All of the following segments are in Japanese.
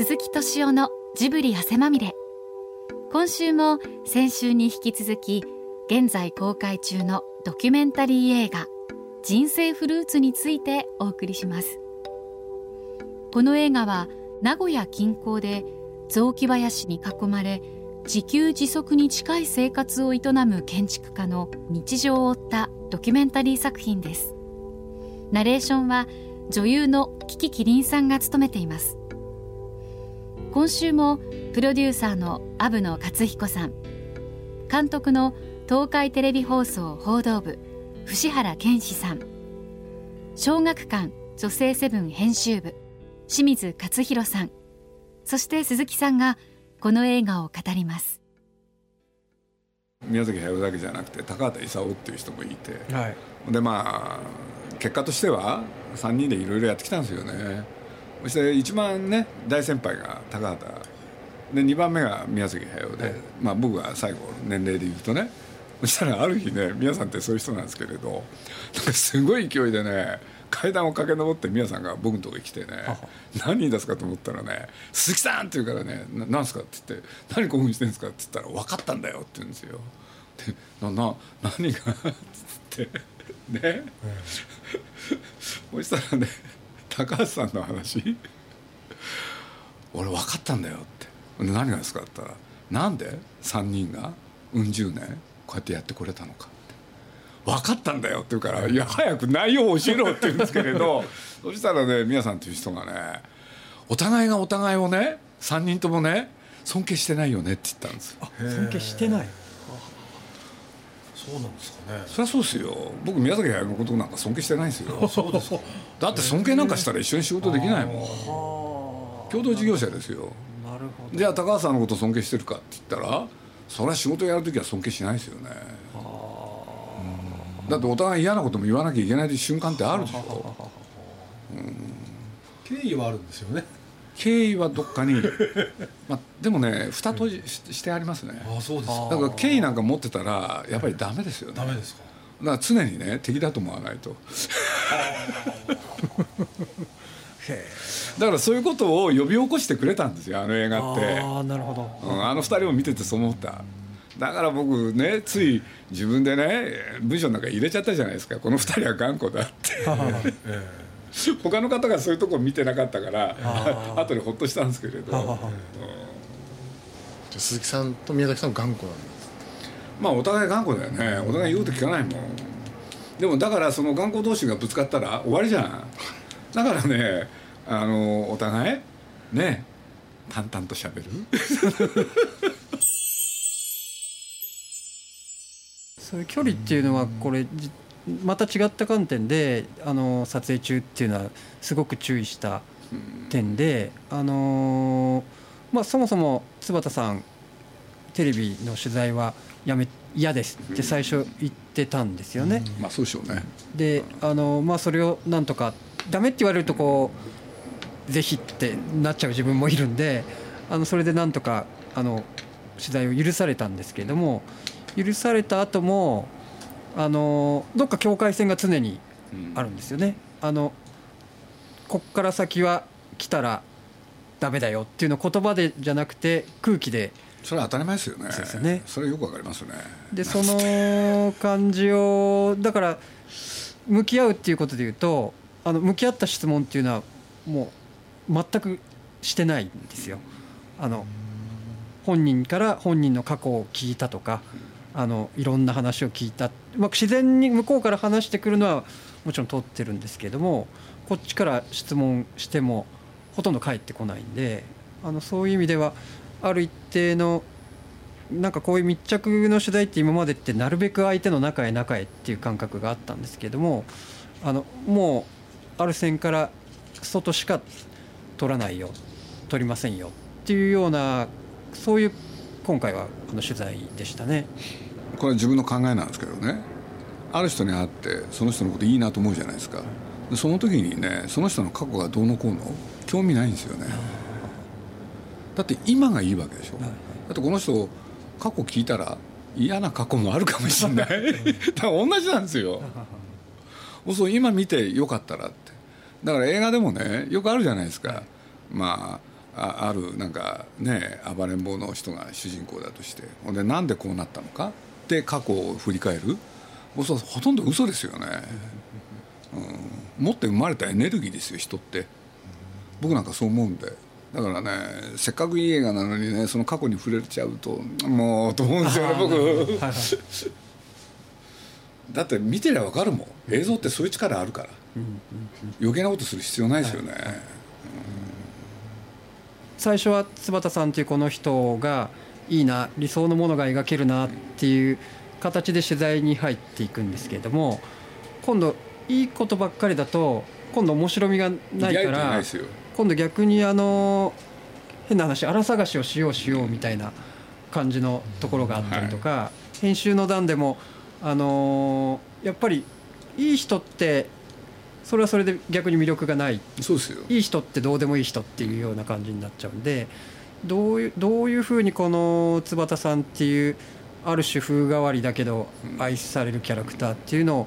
鈴木敏夫のジブリ汗まみれ。今週も先週に引き続き現在公開中のドキュメンタリー映画人生フルーツについてお送りします。この映画は名古屋近郊で雑木林に囲まれ自給自足に近い生活を営む建築家の日常を追ったドキュメンタリー作品です。ナレーションは女優のキキキリンさんが務めています。今週もプロデューサーの阿部野克彦さん。監督の東海テレビ放送報道部伏原健志さん。小学館女性セブン編集部清水勝弘さん。そして鈴木さんがこの映画を語ります。宮崎駿だけじゃなくて高畑勲っていう人もいて、はい、でまあ結果としては3人でいろいろやってきたんですよねそして一番ね大先輩が高畑で2番目が宮崎駿で、はい、まあ、僕が最後年齢で言うとねそしたらある日ね皆さんってそういう人なんですけれどすごい勢いでね階段を駆け上って宮さんが僕のとこに来てね何人ですかと思ったらね「鈴木さん!」って言うからね「何すか?」って言って「何興奮してんですか?」って言ったら「分かったんだよ」って言うんですよ。でなな何が？っつってね、そしたらね高橋さんの話？俺分かったんだよって。何がですかって言ったらなんで3人がうん十年こうやってやってこれたのか分かったんだよって言うから「いや早く内容を教えろ」って言うんですけれど そしたらね宮さんという人がねお互いがお互いをね3人ともね尊敬してないよねって言ったんです尊敬してないそうなんですかね。そりゃそうですよ。僕宮崎駿のことなんか尊敬してないですよ。そうですだって尊敬なんかしたら一緒に仕事できないもん。共同事業者ですよ。なるほど。じゃあ高橋さんのこと尊敬してるかって言ったらそれは仕事やる時は尊敬しないですよね。だってお互い嫌なことも言わなきゃいけない瞬間ってあるでしょ、うん、敬意はあるんですよね敬意はどっかに、まあ、でもね蓋閉じしてありますね。あそうですだから敬意なんか持ってたらやっぱりダメですよね。ダメですか。だから常にね敵だと思わないと。だからそういうことを呼び起こしてくれたんですよあの映画って。あなるほど、うん、あの二人を見ててそう思った。だから僕ねつい自分でね文章の中入れちゃったじゃないですか。この二人は頑固だって 他の方がそういうとこ見てなかったから後でほっとしたんですけれど、うん、鈴木さんと宮崎さん頑固なんですまあお互い頑固だよね。お互い言うと聞かないもん。でもだからその頑固同士がぶつかったら終わりじゃん。だからねあのお互いね淡々としゃべる？そういう距離っていうのはこれまた違った観点であの撮影中っていうのはすごく注意した点で、あのまあ、そもそも坪田さんテレビの取材はやめ嫌ですって最初言ってたんですよね。まあそうでしょうねであの、まあ、それをなんとかダメって言われるとこうぜひってなっちゃう自分もいるんであのそれでなんとかあの取材を許されたんですけれども許された後もあのどっか境界線が常にあるんですよね。うん、あのこっから先は来たらダメだよっていうのを言葉でじゃなくて空気でそれは当たり前ですよね。そうですよね。それよくわかりますね。でその感じをだから向き合うっていうことでいうとあの向き合った質問っていうのはもう全くしてないんですよ。あの本人から本人の過去を聞いたとか。あのいろんな話を聞いた、まあ、自然に向こうから話してくるのはもちろん通ってるんですけどもこっちから質問してもほとんど返ってこないんであのそういう意味ではある一定のなんかこういう密着の取材って今までってなるべく相手の中へ中へっていう感覚があったんですけどもあのもうある線から外しか取らないよ。取りませんよ。っていうようなそういう今回はこの取材でしたね。これは自分の考えなんですけどね。ある人に会ってその人のこといいなと思うじゃないですか。その時にねその人の過去がどうのこうの興味ないんですよね。だって今がいいわけでしょ、だってこの人過去聞いたら嫌な過去もあるかもしれない。だから同じなんですよ。そう今見てよかったらって。だから映画でもねよくあるじゃないですか。まあああるなんかね暴れん坊の人が主人公だとしてほんでなんでこうなったのか？で過去を振り返る？もうそほとんど嘘ですよね、うん、持って生まれたエネルギーですよ人って。僕なんかそう思うんで。だからねせっかくいい映画なのにねその過去に触れちゃうともうと思うんですよね僕。はいはいだって見てりゃ分かるもん。映像ってそういう力あるから。余計なことする必要ないですよね、最初は坪田さんというこの人がいいな理想のものが描けるなっていう形で取材に入っていくんですけれども今度いいことばっかりだと今度面白みがないから今度逆にあの変な話荒探しをしようしようみたいな感じのところがあったりとか、編集の段でもあのやっぱりいい人ってそれはそれで逆に魅力がない。そうですよ。いい人ってどうでもいい人っていうような感じになっちゃうんでどういうどういうふうにこの坪田さんっていうある種風変わりだけど愛されるキャラクターっていうのを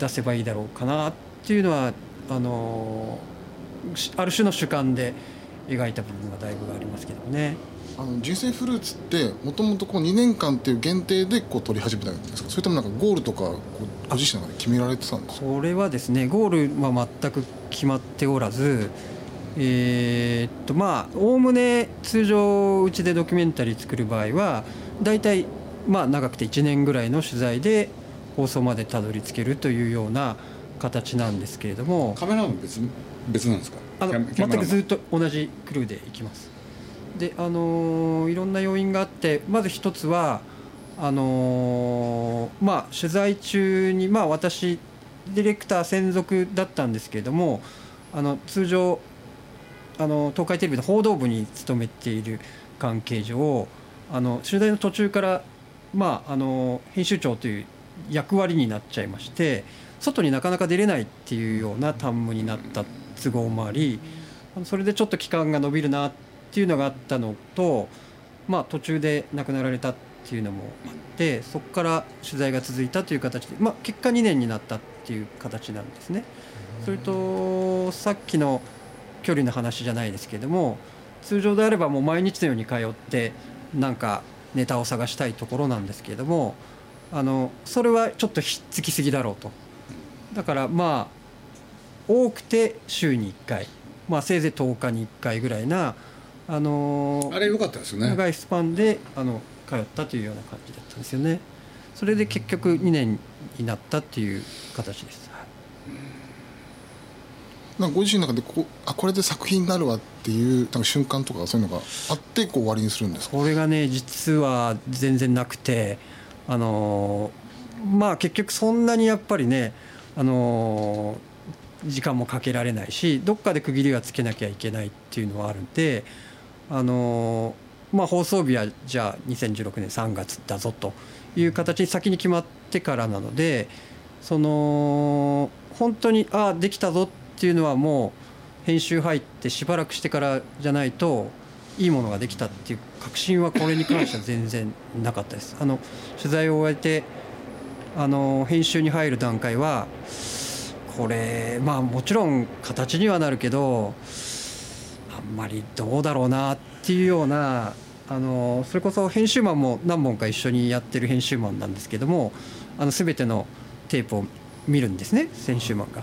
出せばいいだろうかなっていうのはあのしある種の主観で描いた部分がだいぶありますけどね。あの人生フルーツってもともと2年間っていう限定でこう撮り始めたんですか？それともなんかゴールとかご自身の中で決められてたんですか？これはですねゴールは全く決まっておらずえーっとまあおおむね通常うちでドキュメンタリー作る場合は大体まあ長くて1年ぐらいの取材で放送までたどり着けるというような形なんですけれども。カメラマン別別なんですか？あの全くずっと同じクルーで行きますであのーいろんな要因があってまず一つはあのーまあ取材中にまあ私ディレクター専属だったんですけれどもあの通常あの東海テレビの報道部に勤めている関係上あの取材の途中からまああの編集長という役割になっちゃいまして外になかなか出れないっていうような担務になった都合もありそれでちょっと期間が延びるなってっていうのがあったのと、まあ、途中で亡くなられたっていうのもあってそこから取材が続いたという形で、まあ、結果2年になったっていう形なんですね。それとさっきの距離の話じゃないですけれども通常であればもう毎日のように通ってなんかネタを探したいところなんですけれどもあのそれはちょっとひっつきすぎだろうとだからまあ多くて週に1回、まあ、せいぜい10日に1回ぐらいなあのあれ良かったですよね。長いスパンであの通ったというような感じだったんですよね。それで結局2年になったっていう形です、はい。なご自身の中でこうあこれで作品になるわっていうなんか瞬間とかそういうのがあってこう終わりにするんですか？これがね実は全然なくてあのーまあ結局そんなにやっぱりねあのー時間もかけられないしどっかで区切りはつけなきゃいけないっていうのはあるんであのーまあ放送日はじゃあ2016年3月だぞという形に先に決まってからなのでその本当にああできたぞっていうのはもう編集入ってしばらくしてからじゃないといいものができたっていう確信はこれに関しては全然なかったです。あの取材を終えてあの編集に入る段階はこれまあもちろん形にはなるけどあんまりどうだろうなっていうようなあのそれこそ編集マンも何本か一緒にやってる編集マンなんですけどもあの全てのテープを見るんですね編集マンが。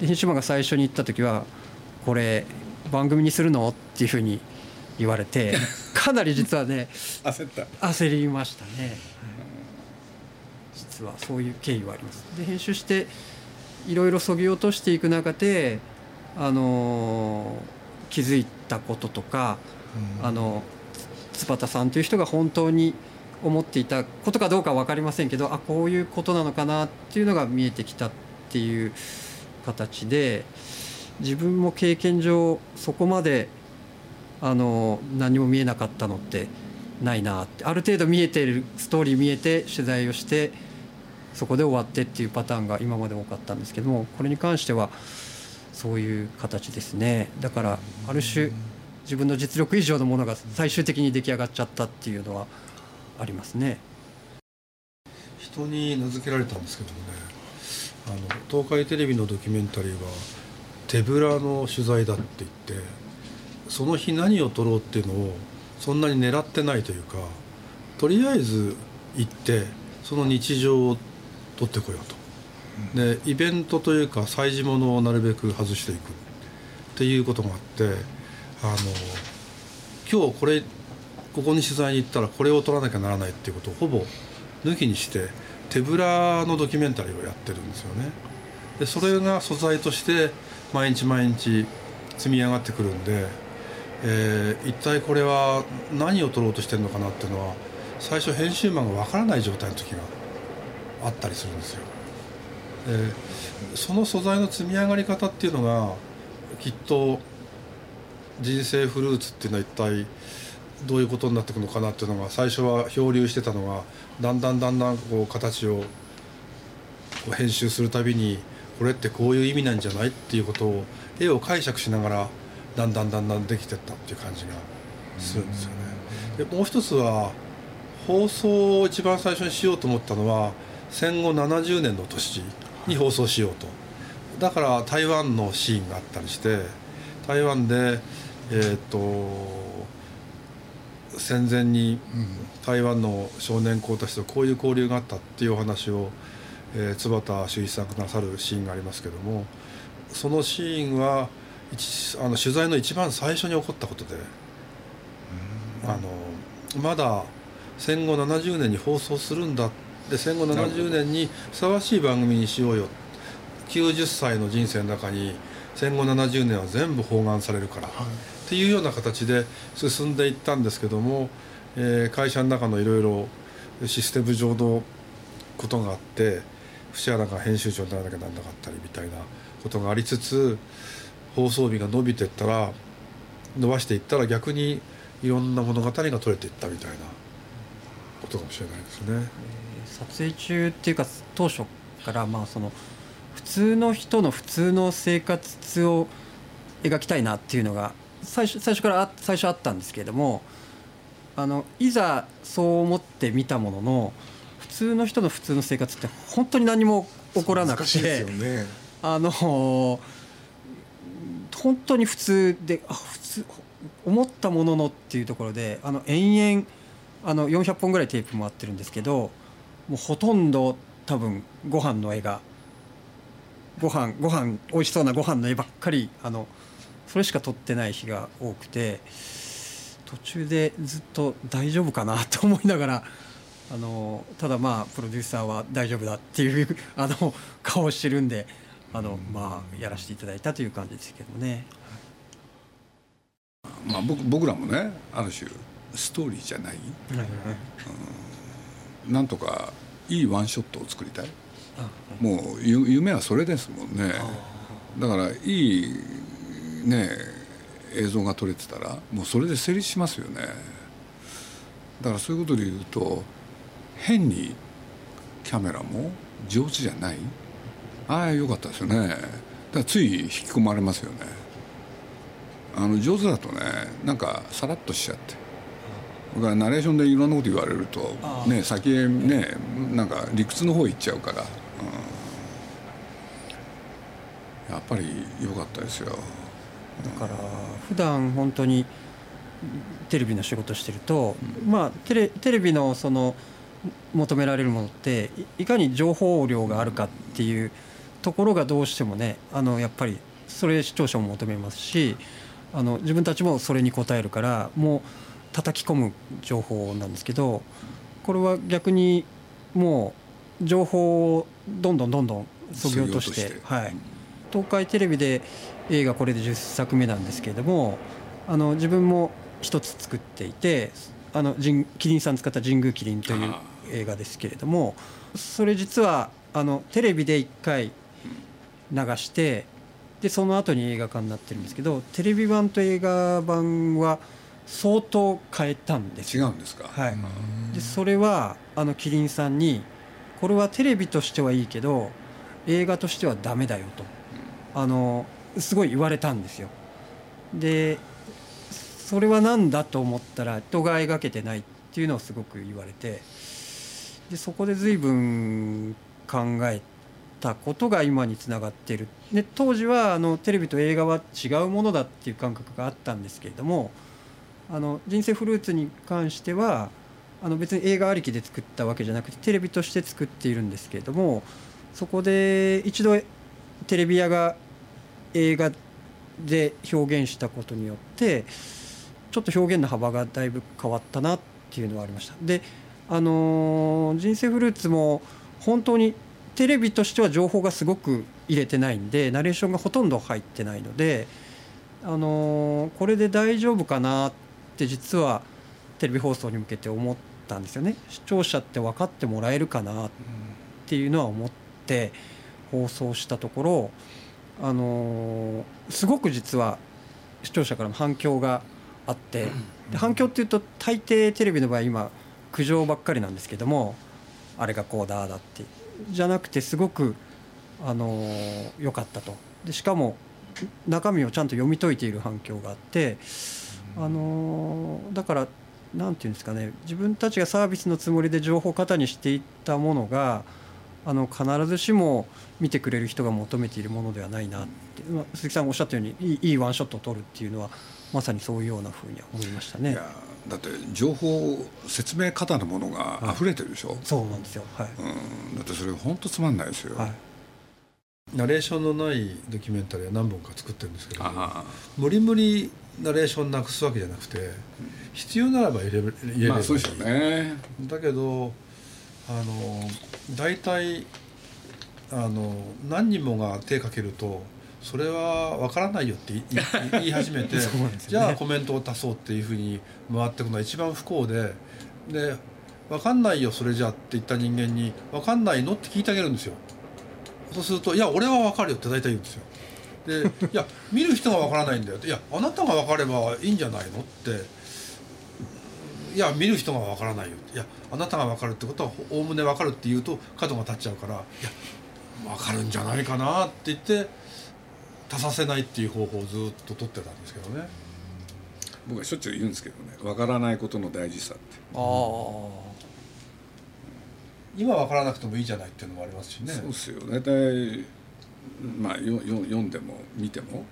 で編集マンが最初に言った時は「これ番組にするの?」っていうふうに言われて かなり実はね 焦った焦りましたね、実はそういう経緯はありますで編集していろいろそぎ落としていく中であのー気づいたこととか、あの坪田さんという人が本当に思っていたことかどうかは分かりませんけどあこういうことなのかなっていうのが見えてきたっていう形で自分も経験上そこまであの何も見えなかったのってないなってある程度見えてるストーリー見えて取材をしてそこで終わってっていうパターンが今まで多かったんですけどもこれに関してはそういう形ですね。だからある種自分の実力以上のものが最終的に出来上がっちゃったっていうのはありますね。人に名付けられたんですけどもね。あの東海テレビのドキュメンタリーは手ぶらの取材だって言ってその日何を撮ろうっていうのをそんなに狙ってないというかとりあえず行ってその日常を撮ってこようと、でイベントというか催事物をなるべく外していくっていうことがあってあの今日これここに取材に行ったらこれを撮らなきゃならないっていうことをほぼ抜きにして手ぶらのドキュメンタリーをやってるんですよね。でそれが素材として毎日毎日積み上がってくるんで、えー一体これは何を撮ろうとしてるのかなっていうのは最初編集マンがわからない状態の時があったりするんですよ。でその素材の積み上がり方っていうのがきっと人生フルーツっていうのは一体どういうことになっていくのかなっていうのが最初は漂流してたのがだんだんだんだんこう形をこう編集するたびにこれってこういう意味なんじゃないっていうことを絵を解釈しながらだんだんだんだんできてったっていう感じがするんですよね。でもう一つは放送を一番最初にしようと思ったのは戦後70年の年に放送しようと。だから台湾のシーンがあったりして台湾でえーっと戦前に台湾の少年校たちとこういう交流があったっていうお話を、えー坪田修一さんがなさるシーンがありますけどもそのシーンは一あの取材の一番最初に起こったことで、あのまだ戦後70年に放送するんだで戦後70年にふさわしい番組にしようよ。90歳の人生の中に戦後70年は全部包含されるから、っていうような形で進んでいったんですけども、えー会社の中のいろいろシステム上のことがあって節原が編集長にならなきゃなんなかったりみたいなことがありつつ放送日が伸びていったら伸ばしていったら逆にいろんな物語が取れていったみたいなことかもしれないですね。撮影中っていうか当初からまあその普通の人の普通の生活を描きたいなっていうのが最初最初からあ最初あったんですけれどもあのいざそう思って見たものの普通の人の普通の生活って本当に何も起こらなく難しいですてよねあの本当に普通であ普通思ったもののっていうところであの延々あの400本ぐらいテープ回ってるんですけどもうほとんど多分ご飯の絵がご飯ご飯美味しそうなご飯の絵ばっかりあのそれしか撮ってない日が多くて途中でずっと大丈夫かなと思いながらあのただまあプロデューサーは大丈夫だっていうあの顔をしてるんであのまあやらせていただいたという感じですけどね。まあ、僕僕らもねある種ストーリーじゃない？なんとかいいワンショットを作りたい。もうゆ夢はそれですもんね。だからいいね映像が撮れてたらもうそれで成立しますよね。だからそういうことで言うと変にキャメラも上手じゃない？ああよかったですよね。だからつい引き込まれますよね。あの上手だとねなんかさらっとしちゃってだからナレーションでいろんなこと言われるとね先へねなんか理屈の方行っちゃうから、うん。やっぱり良かったですよ。だから普段本当にテレビの仕事してると、まあテレテレビのその求められるものっていいかに情報量があるかっていうところがどうしてもねあのやっぱりそれ視聴者も求めますしあの自分たちもそれに応えるからもう叩き込む情報なんですけどこれは逆にもう情報をどんどんどんどんそぎ落として削ぎ落として。はい、東海テレビで映画これで10作目なんですけれどもあの自分も一つ作っていてあの神キリンさん使った神宮キリンというあ映画ですけれどもそれ実はあのテレビで1回流してでその後に映画化になってるんですけどテレビ版と映画版は相当変えたんです。よ違うんですか？はい、でそれはあのキリンさんにこれはテレビとしてはいいけど映画としてはダメだよとあのすごい言われたんですよ。でそれは何だと思ったら人が描けてないっていうのをすごく言われてでそこで随分考えたことが今につながっている。で当時はあのテレビと映画は違うものだっていう感覚があったんですけれどもあの人生フルーツに関してはあの別に映画ありきで作ったわけじゃなくてテレビとして作っているんですけれどもそこで一度テレビ屋が映画で表現したことによってちょっと表現の幅がだいぶ変わったなっていうのはありました。であのー人生フルーツも本当にテレビとしては情報がすごく入れてないんでナレーションがほとんど入ってないのであのーこれで大丈夫かなって実はテレビ放送に向けて思ったんですよね。視聴者って分かってもらえるかなっていうのは思って放送したところあのすごく実は視聴者からの反響があってで反響っていうと大抵テレビの場合今苦情ばっかりなんですけどもあれがこうだだって。じゃなくてすごくあの良かったと。でしかも中身をちゃんと読み解いている反響があってあのーだからなんていうんですかね自分たちがサービスのつもりで情報過多にしていったものがあの必ずしも見てくれる人が求めているものではないなって、まあ、鈴木さんがおっしゃったようにいいいいワンショットを撮るっていうのはまさにそういうようなふうには思いましたねいや。だって情報説明方のものが溢れてるでしょ、そうなんですよ。はい。うん、だってそれ本当つまんないですよ、はい。ナレーションのないドキュメンタリーは何本か作ってるんですけどあ無理無理ナレーションなくすわけじゃなくて必要ならば入れれ入れればまあそうですよね。だけどあの大体あの何人もが手かけるとそれは分からないよって言い始めて、ね。じゃあコメントを足そうっていうふうに回っていくのは一番不幸でで分かんないよそれじゃって言った人間に分かんないのって聞いてあげるんですよ。そうすると「いや俺は分かるよ」って大体言うんですよで「いや見る人が分からないんだよ」って「いやあなたが分かればいいんじゃないの?」って。いや見る人がわからないよいやあなたがわかるってことはおおむねわかるって言うと角が立っちゃうからいやわかるんじゃないかなって言って足させないっていう方法をずっと取ってたんですけどね。僕はしょっちゅう言うんですけどねわからないことの大事さって。ああ。今わからなくてもいいじゃないっていうのもありますしね。そうですよ。大体まあよよ読んでも見ても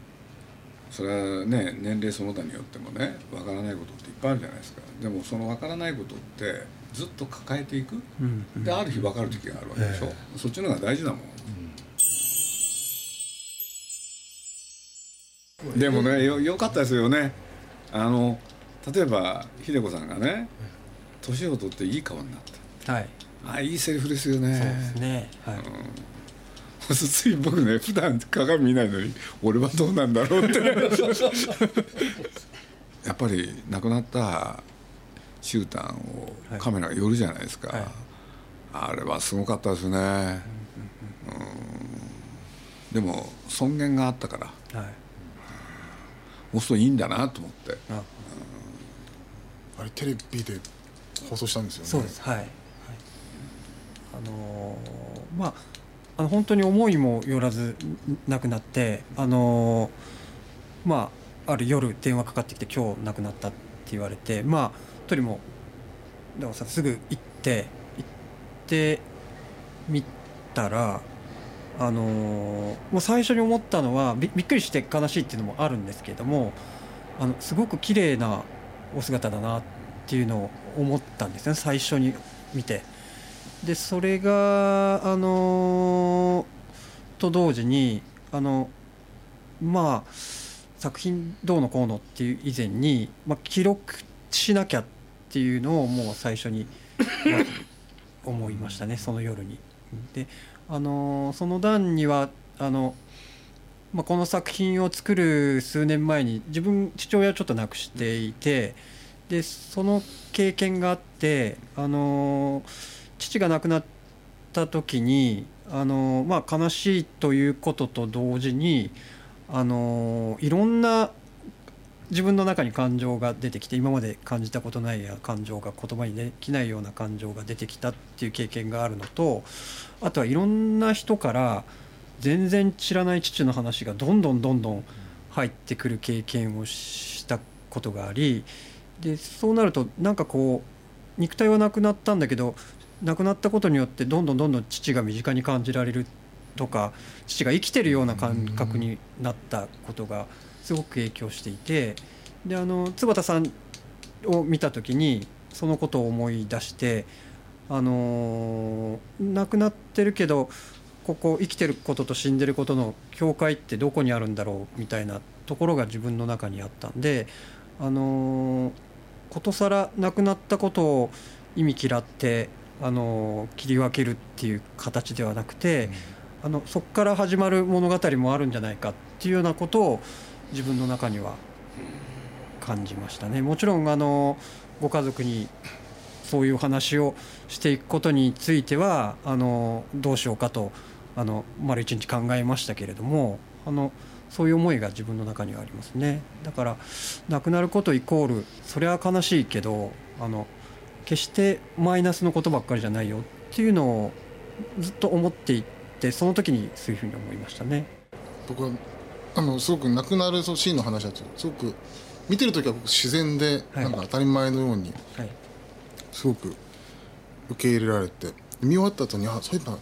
それはね年齢その他によってもねわからないことっていっぱいあるじゃないですか。でもそのわからないことってずっと抱えていく。うんうん。である日分かる時があるわけでしょ、えそっちの方が大事だもん。でもねよよかったですよね。あの例えば秀子さんがね年を取っていい顔になった。はい。あいいセリフですよね。そうですね。はい。つい僕ね普段鏡見ないのに俺はどうなんだろうって。やっぱり亡くなったシュータンをカメラが寄るじゃないですか、はい。あれはすごかったですね、うん。でも尊厳があったから。はい。もうするといいんだなと思って。あ、あれテレビで放送したんですよね。そうです。はい。はい。あのーまあ。あの本当に思いもよらず亡くなって、あのまあある夜電話かかってきて今日亡くなったって言われて、まあとりもだからさすぐ行って行ってみたら。あのもう最初に思ったのはびびっくりして悲しいっていうのもあるんですけれどもあのすごく綺麗なお姿だなっていうのを思ったんですね最初に見て。でそれがあのと同時にあのまあ作品どうのこうのっていう以前に、まあ、記録しなきゃっていうのをもう最初に思いましたねその夜に。であのその段にはあの、まあ、この作品を作る数年前に自分父親をちょっと亡くしていてでその経験があってあの父が亡くなった時にあの、まあ、悲しいということと同時にあのいろんな自分の中に感情が出てきて今まで感じたことないような感情が言葉にできないような感情が出てきたっていう経験があるのとあとはいろんな人から全然知らない父の話がどんどんどんどん入ってくる経験をしたことがありでそうなるとなんかこう肉体はなくなったんだけど亡くなったことによってどんどんどんどん父が身近に感じられるとか父が生きてるような感覚になったことがすごく影響していてであの坪田さんを見た時にそのことを思い出してあの亡くなってるけどここ生きてることと死んでることの境界ってどこにあるんだろうみたいなところが自分の中にあったんであのことさら亡くなったことを意味嫌ってあの切り分けるっていう形ではなくて、あのそこから始まる物語もあるんじゃないかっていうようなことを自分の中には感じましたね。もちろんあのご家族にそういう話をしていくことについてはあのどうしようかとあの丸一日考えましたけれどもあのそういう思いが自分の中にはありますねだから亡くなることイコールそれは悲しいけどあの決してマイナスのことばっかりじゃないよっていうのをずっと思っていってその時にそういうふうに思いましたね。僕はあのすごく亡くなるそのシーンの話だとすごく見てる時は自然で、はい。なんか当たり前のようにはい。すごく受け入れられて見終わった後にあそういえば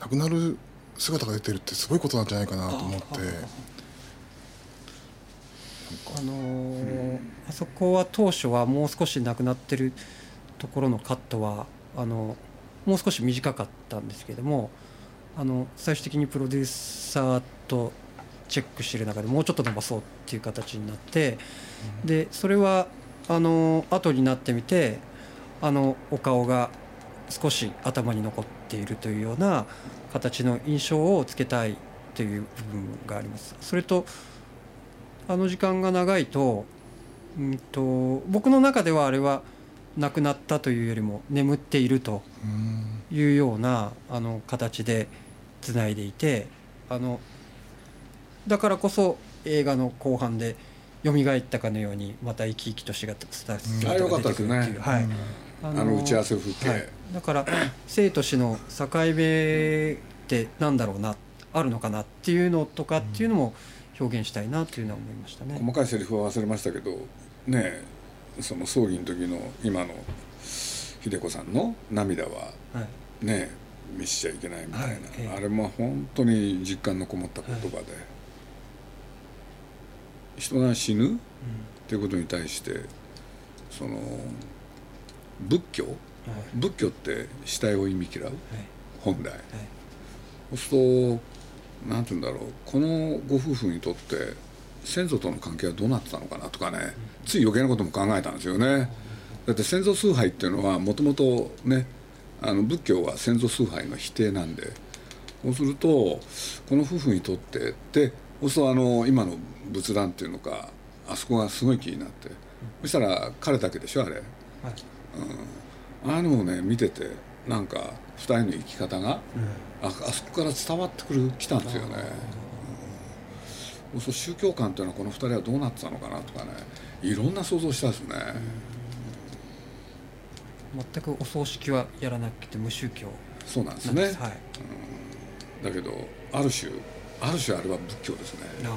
亡くなる姿が出てるってすごいことなんじゃないかなと思って。あのーあそこは当初はもう少しなくなってるところのカットはあのもう少し短かったんですけれどもあの最終的にプロデューサーとチェックしている中でもうちょっと伸ばそうっていう形になってでそれはあの後になってみてあのお顔が少し頭に残っているというような形の印象をつけたいという部分があります。それとあの時間が長いと,、うん、と僕の中ではあれは亡くなったというよりも眠っているとうん。いうようなあの形でつないでいてあのだからこそ映画の後半で蘇ったかのようにまた生き生きとしがった姿あよかが出てくるっていう、はい。ああの打ち合わせ風景、はい、だから生と死の境目ってなんだろうなあるのかなっていうのとかっていうのも表現したいなというのは思いましたね。細かいセリフは忘れましたけどねえその葬儀の時の今の秀子さんの涙ははい。ねえ見しちゃいけないみたいな、はいええ。あれも本当に実感のこもった言葉で、人が死ぬっていうことに対してその仏教？はい。仏教って死体を意味嫌う？はい。本来、そうするとなんて言うんだろう。このご夫婦にとって先祖との関係はどうなってたのかなとかねつい余計なことも考えたんですよね。だって先祖崇拝っていうのはもともとねあの仏教は先祖崇拝の否定なんでそうするとこの夫婦にとってでそうするとあの今の仏壇っていうのかあそこがすごい気になってそしたら彼だけでしょあれ。はいああいうのもね見ててなんか二人の生き方が、ああそこから伝わってくるきたんですよね、うんそう宗教観っていうのはこの二人はどうなってたのかなとかねいろんな想像したですね、全くお葬式はやらなくて無宗教。そうなんですね。はい。だけどある種ある種あれは仏教ですね。あ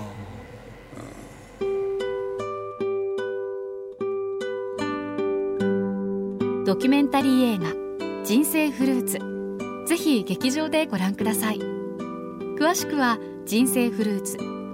ドキュメンタリー映画「人生フルーツ」ぜひ劇場でご覧ください。詳しくは「人生フルーツ」